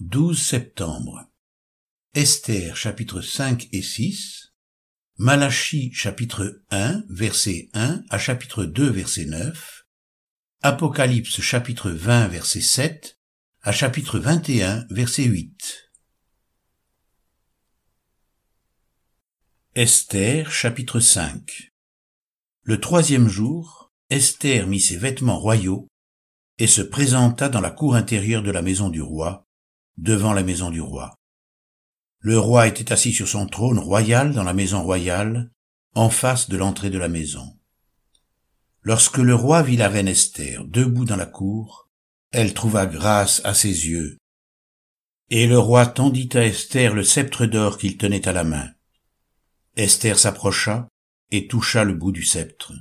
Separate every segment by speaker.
Speaker 1: 12 septembre. Esther chapitre 5 et 6. Malachie chapitre 1 verset 1 à chapitre 2 verset 9. Apocalypse chapitre 20 verset 7 à chapitre 21 verset 8. Esther chapitre 5 Le troisième jour, Esther mit ses vêtements royaux et se présenta dans la cour intérieure de la maison du roi, devant la maison du roi. Le roi était assis sur son trône royal dans la maison royale, en face de l'entrée de la maison. Lorsque le roi vit la reine Esther debout dans la cour, elle trouva grâce à ses yeux. Et le roi tendit à Esther le sceptre d'or qu'il tenait à la main. Esther s'approcha et toucha le bout du sceptre.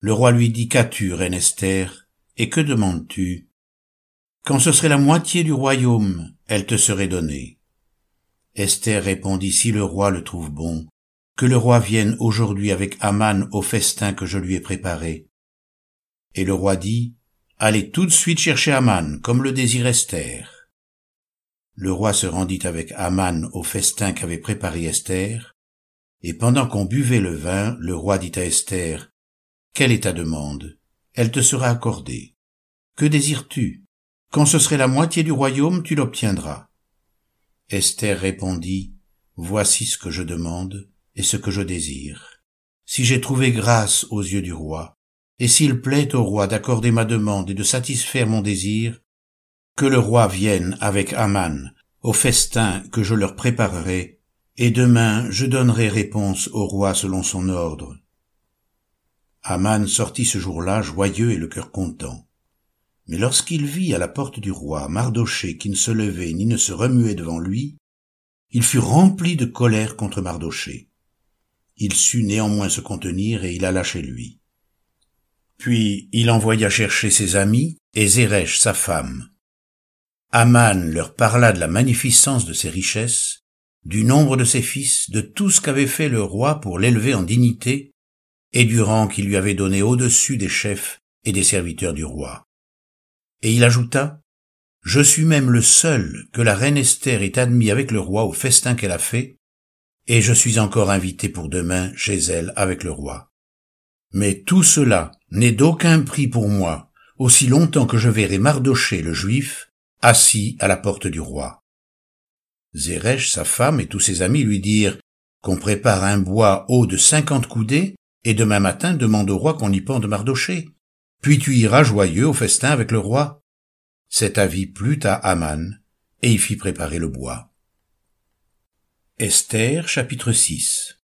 Speaker 1: Le roi lui dit, Qu'as-tu, reine Esther, et que demandes-tu? Quand ce serait la moitié du royaume, elle te serait donnée. Esther répondit, Si le roi le trouve bon, que le roi vienne aujourd'hui avec Aman au festin que je lui ai préparé. Et le roi dit, Allez tout de suite chercher Aman, comme le désire Esther. Le roi se rendit avec Aman au festin qu'avait préparé Esther, et pendant qu'on buvait le vin, le roi dit à Esther, Quelle est ta demande? Elle te sera accordée. Que désires-tu? Quand ce serait la moitié du royaume, tu l'obtiendras. Esther répondit, Voici ce que je demande et ce que je désire. Si j'ai trouvé grâce aux yeux du roi, et s'il plaît au roi d'accorder ma demande et de satisfaire mon désir, que le roi vienne avec Aman au festin que je leur préparerai, et demain je donnerai réponse au roi selon son ordre. Aman sortit ce jour-là joyeux et le cœur content. Mais lorsqu'il vit à la porte du roi Mardoché qui ne se levait ni ne se remuait devant lui, il fut rempli de colère contre Mardoché. Il sut néanmoins se contenir et il alla chez lui. Puis il envoya chercher ses amis et Zeresh sa femme. Aman leur parla de la magnificence de ses richesses, du nombre de ses fils, de tout ce qu'avait fait le roi pour l'élever en dignité, et du rang qu'il lui avait donné au-dessus des chefs et des serviteurs du roi. Et il ajouta, Je suis même le seul que la reine Esther ait admis avec le roi au festin qu'elle a fait, et je suis encore invité pour demain chez elle avec le roi. Mais tout cela n'est d'aucun prix pour moi, aussi longtemps que je verrai Mardoché le juif assis à la porte du roi. Zeresh, sa femme et tous ses amis lui dirent qu'on prépare un bois haut de cinquante coudées, et demain matin demande au roi qu'on y pende Mardoché. Puis tu iras joyeux au festin avec le roi. Cet avis plut à Aman, et il fit préparer le bois. Esther chapitre 6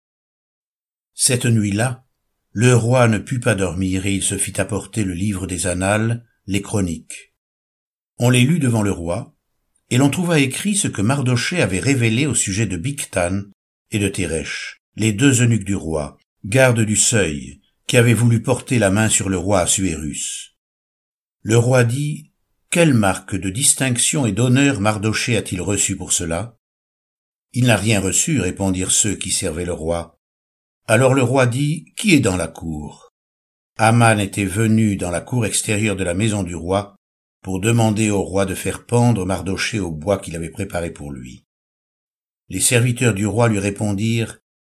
Speaker 1: Cette nuit-là, le roi ne put pas dormir et il se fit apporter le livre des annales, les chroniques. On les lut devant le roi, et l'on trouva écrit ce que Mardoché avait révélé au sujet de Bictan et de Téresh, les deux eunuques du roi, gardes du seuil, qui avait voulu porter la main sur le roi Assuérus. Le roi dit, Quelle marque de distinction et d'honneur Mardoché a-t-il reçu pour cela? Il n'a rien reçu, répondirent ceux qui servaient le roi. Alors le roi dit, Qui est dans la cour? Aman était venu dans la cour extérieure de la maison du roi pour demander au roi de faire pendre Mardoché au bois qu'il avait préparé pour lui. Les serviteurs du roi lui répondirent,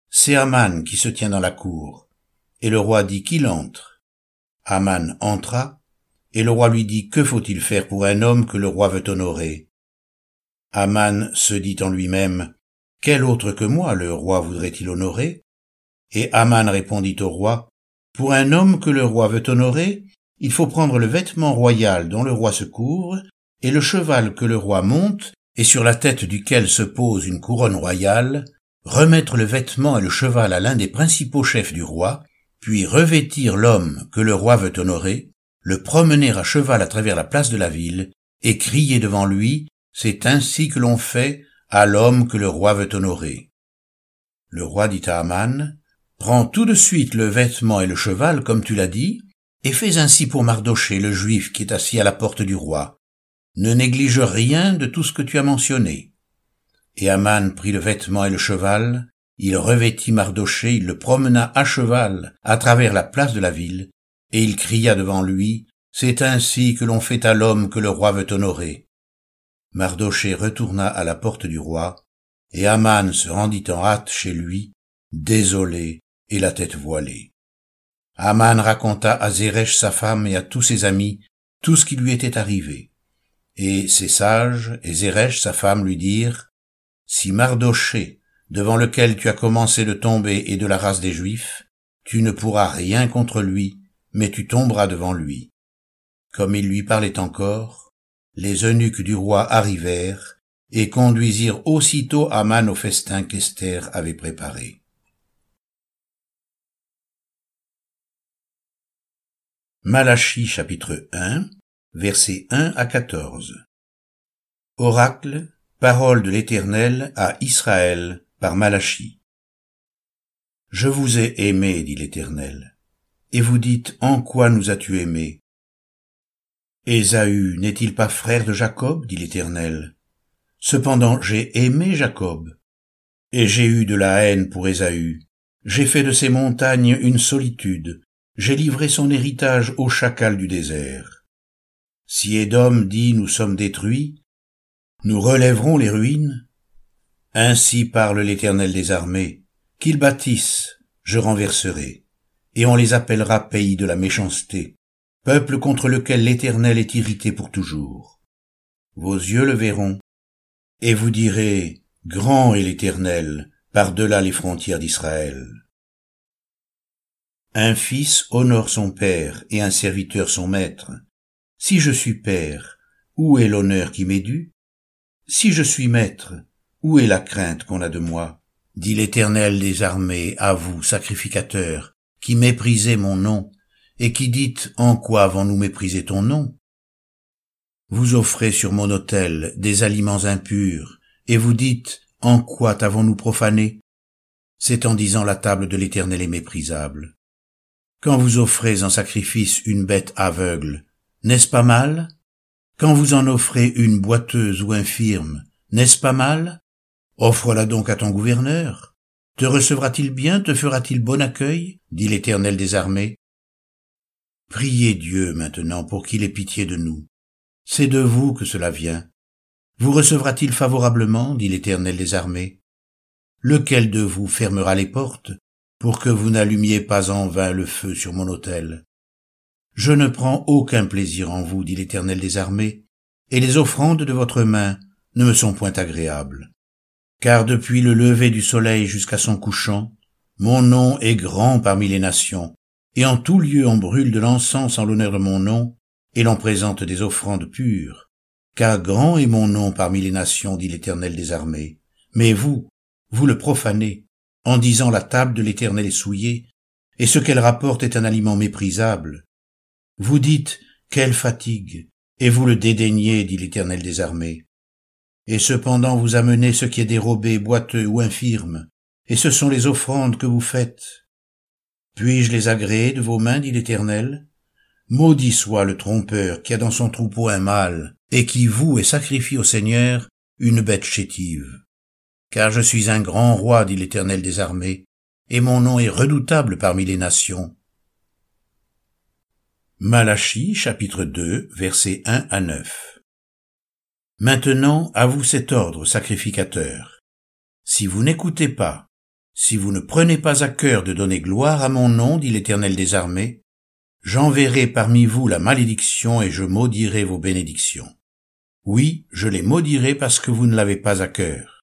Speaker 1: C'est Aman qui se tient dans la cour. Et le roi dit qu'il entre. Aman entra, et le roi lui dit que faut-il faire pour un homme que le roi veut honorer? Aman se dit en lui-même, quel autre que moi le roi voudrait-il honorer? Et Aman répondit au roi, pour un homme que le roi veut honorer, il faut prendre le vêtement royal dont le roi se couvre, et le cheval que le roi monte, et sur la tête duquel se pose une couronne royale, remettre le vêtement et le cheval à l'un des principaux chefs du roi, puis revêtir l'homme que le roi veut honorer, le promener à cheval à travers la place de la ville, et crier devant lui, c'est ainsi que l'on fait à l'homme que le roi veut honorer. Le roi dit à Aman, prends tout de suite le vêtement et le cheval, comme tu l'as dit, et fais ainsi pour Mardoché, le juif qui est assis à la porte du roi. Ne néglige rien de tout ce que tu as mentionné. Et Aman prit le vêtement et le cheval, il revêtit Mardoché, il le promena à cheval à travers la place de la ville, et il cria devant lui, C'est ainsi que l'on fait à l'homme que le roi veut honorer. Mardoché retourna à la porte du roi, et Aman se rendit en hâte chez lui, désolé et la tête voilée. Aman raconta à Zeresh sa femme et à tous ses amis tout ce qui lui était arrivé. Et ses sages et Zeresh sa femme lui dirent, Si Mardoché, devant lequel tu as commencé de tomber et de la race des Juifs, tu ne pourras rien contre lui, mais tu tomberas devant lui. Comme il lui parlait encore, les eunuques du roi arrivèrent et conduisirent aussitôt Aman au festin qu'Esther avait préparé. Malachie chapitre 1 versets 1 à 14 Oracle, parole de l'Éternel à Israël par Malachie. Je vous ai aimé, dit l'Éternel, et vous dites, en quoi nous as-tu aimés Ésaü n'est-il pas frère de Jacob, dit l'Éternel. Cependant j'ai aimé Jacob, et j'ai eu de la haine pour Ésaü. J'ai fait de ses montagnes une solitude, j'ai livré son héritage au chacal du désert. Si Édom dit nous sommes détruits, nous relèverons les ruines. Ainsi parle l'Éternel des armées, qu'ils bâtissent, je renverserai, et on les appellera pays de la méchanceté, peuple contre lequel l'Éternel est irrité pour toujours. Vos yeux le verront, et vous direz, Grand est l'Éternel, par-delà les frontières d'Israël. Un fils honore son père et un serviteur son maître. Si je suis père, où est l'honneur qui m'est dû? Si je suis maître, où est la crainte qu'on a de moi? dit l'Éternel des armées à vous, sacrificateurs, qui méprisez mon nom, et qui dites en quoi avons-nous méprisé ton nom? Vous offrez sur mon autel des aliments impurs, et vous dites en quoi t'avons-nous profané? C'est en disant la table de l'Éternel est méprisable. Quand vous offrez en sacrifice une bête aveugle, n'est-ce pas mal? Quand vous en offrez une boiteuse ou infirme, n'est-ce pas mal? Offre-la donc à ton gouverneur. Te recevra-t-il bien, te fera-t-il bon accueil dit l'Éternel des armées. Priez Dieu maintenant pour qu'il ait pitié de nous. C'est de vous que cela vient. Vous recevra-t-il favorablement dit l'Éternel des armées. Lequel de vous fermera les portes pour que vous n'allumiez pas en vain le feu sur mon autel? Je ne prends aucun plaisir en vous, dit l'Éternel des armées, et les offrandes de votre main ne me sont point agréables car depuis le lever du soleil jusqu'à son couchant, mon nom est grand parmi les nations, et en tout lieu on brûle de l'encens en l'honneur de mon nom, et l'on présente des offrandes pures. Car grand est mon nom parmi les nations, dit l'Éternel des armées. Mais vous, vous le profanez, en disant la table de l'Éternel est souillée, et ce qu'elle rapporte est un aliment méprisable. Vous dites, quelle fatigue, et vous le dédaignez, dit l'Éternel des armées et cependant vous amenez ce qui est dérobé, boiteux ou infirme, et ce sont les offrandes que vous faites. Puis-je les agréer de vos mains, dit l'Éternel? Maudit soit le trompeur qui a dans son troupeau un mâle, et qui voue et sacrifie au Seigneur une bête chétive. Car je suis un grand roi, dit l'Éternel des armées, et mon nom est redoutable parmi les nations. Malachie chapitre 2 versets 1 à 9 Maintenant, à vous cet ordre, sacrificateur. Si vous n'écoutez pas, si vous ne prenez pas à cœur de donner gloire à mon nom, dit l'Éternel des armées, j'enverrai parmi vous la malédiction et je maudirai vos bénédictions. Oui, je les maudirai parce que vous ne l'avez pas à cœur.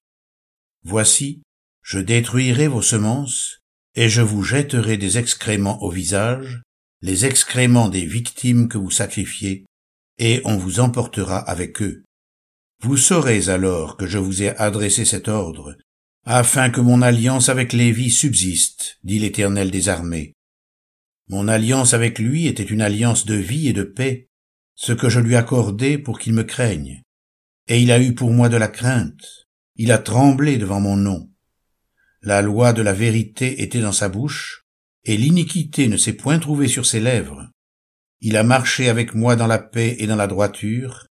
Speaker 1: Voici, je détruirai vos semences, et je vous jetterai des excréments au visage, les excréments des victimes que vous sacrifiez, et on vous emportera avec eux. Vous saurez alors que je vous ai adressé cet ordre, afin que mon alliance avec Lévi subsiste, dit l'Éternel des armées. Mon alliance avec lui était une alliance de vie et de paix, ce que je lui accordai pour qu'il me craigne. Et il a eu pour moi de la crainte, il a tremblé devant mon nom. La loi de la vérité était dans sa bouche, et l'iniquité ne s'est point trouvée sur ses lèvres. Il a marché avec moi dans la paix et dans la droiture,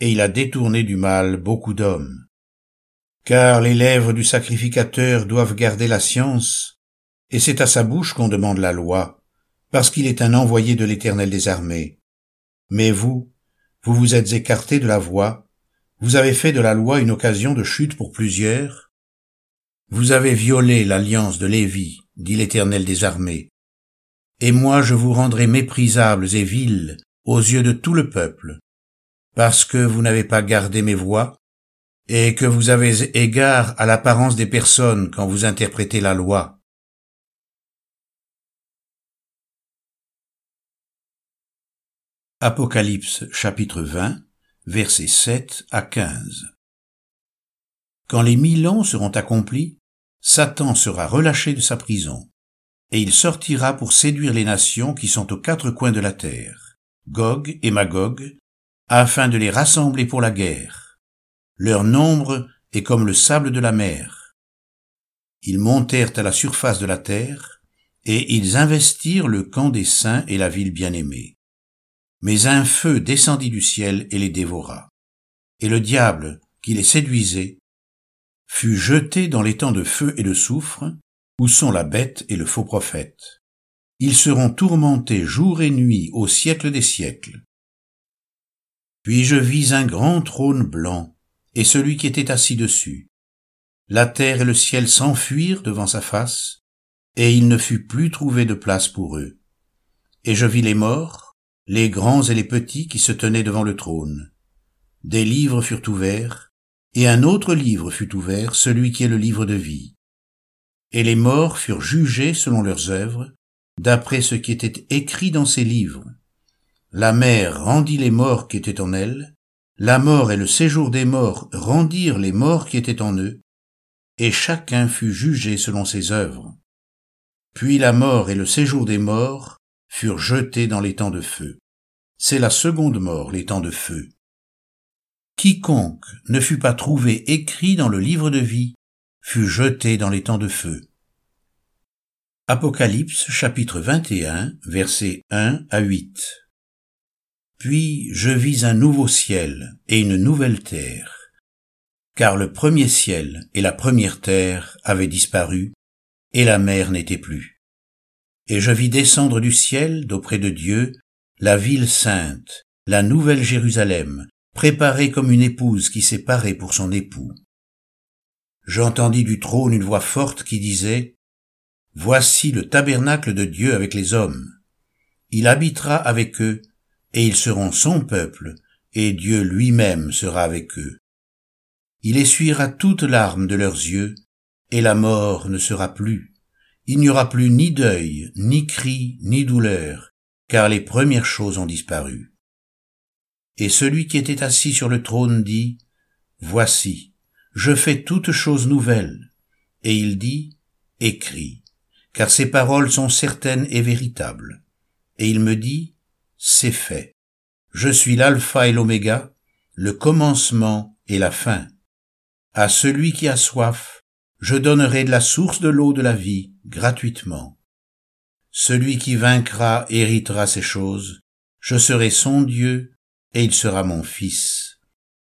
Speaker 1: et il a détourné du mal beaucoup d'hommes. Car les lèvres du sacrificateur doivent garder la science, et c'est à sa bouche qu'on demande la loi, parce qu'il est un envoyé de l'Éternel des armées. Mais vous, vous vous êtes écartés de la voie, Vous avez fait de la loi une occasion de chute pour plusieurs. Vous avez violé l'alliance de Lévi, dit l'Éternel des armées. Et moi je vous rendrai méprisables et vils aux yeux de tout le peuple, parce que vous n'avez pas gardé mes voix, et que vous avez égard à l'apparence des personnes quand vous interprétez la loi. Apocalypse chapitre 20 versets 7 à 15 Quand les mille ans seront accomplis, Satan sera relâché de sa prison, et il sortira pour séduire les nations qui sont aux quatre coins de la terre, Gog et Magog, afin de les rassembler pour la guerre. Leur nombre est comme le sable de la mer. Ils montèrent à la surface de la terre, et ils investirent le camp des saints et la ville bien-aimée. Mais un feu descendit du ciel et les dévora. Et le diable, qui les séduisait, fut jeté dans les temps de feu et de soufre, où sont la bête et le faux prophète. Ils seront tourmentés jour et nuit au siècle des siècles. Puis je vis un grand trône blanc, et celui qui était assis dessus. La terre et le ciel s'enfuirent devant sa face, et il ne fut plus trouvé de place pour eux. Et je vis les morts, les grands et les petits qui se tenaient devant le trône. Des livres furent ouverts, et un autre livre fut ouvert, celui qui est le livre de vie. Et les morts furent jugés selon leurs œuvres, d'après ce qui était écrit dans ces livres. La mer rendit les morts qui étaient en elle, la mort et le séjour des morts rendirent les morts qui étaient en eux, et chacun fut jugé selon ses œuvres. Puis la mort et le séjour des morts furent jetés dans les temps de feu. C'est la seconde mort, les temps de feu. Quiconque ne fut pas trouvé écrit dans le livre de vie fut jeté dans les temps de feu. Apocalypse chapitre 21 versets 1 à 8 Puis je vis un nouveau ciel et une nouvelle terre, car le premier ciel et la première terre avaient disparu, et la mer n'était plus. Et je vis descendre du ciel, d'auprès de Dieu, la ville sainte, la nouvelle Jérusalem, préparée comme une épouse qui s'est parée pour son époux j'entendis du trône une voix forte qui disait, Voici le tabernacle de Dieu avec les hommes. Il habitera avec eux, et ils seront son peuple, et Dieu lui-même sera avec eux. Il essuiera toutes larmes de leurs yeux, et la mort ne sera plus. Il n'y aura plus ni deuil, ni cri, ni douleur, car les premières choses ont disparu. Et celui qui était assis sur le trône dit, Voici, je fais toutes choses nouvelles. Et il dit, écris, car ces paroles sont certaines et véritables. Et il me dit, c'est fait. Je suis l'alpha et l'oméga, le commencement et la fin. À celui qui a soif, je donnerai de la source de l'eau de la vie gratuitement. Celui qui vaincra héritera ces choses, je serai son Dieu, et il sera mon fils.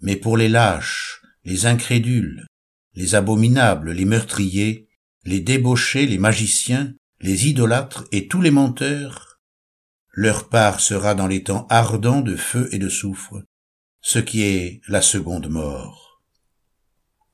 Speaker 1: Mais pour les lâches, les incrédules, les abominables, les meurtriers, les débauchés, les magiciens, les idolâtres et tous les menteurs, leur part sera dans les temps ardents de feu et de soufre, ce qui est la seconde mort.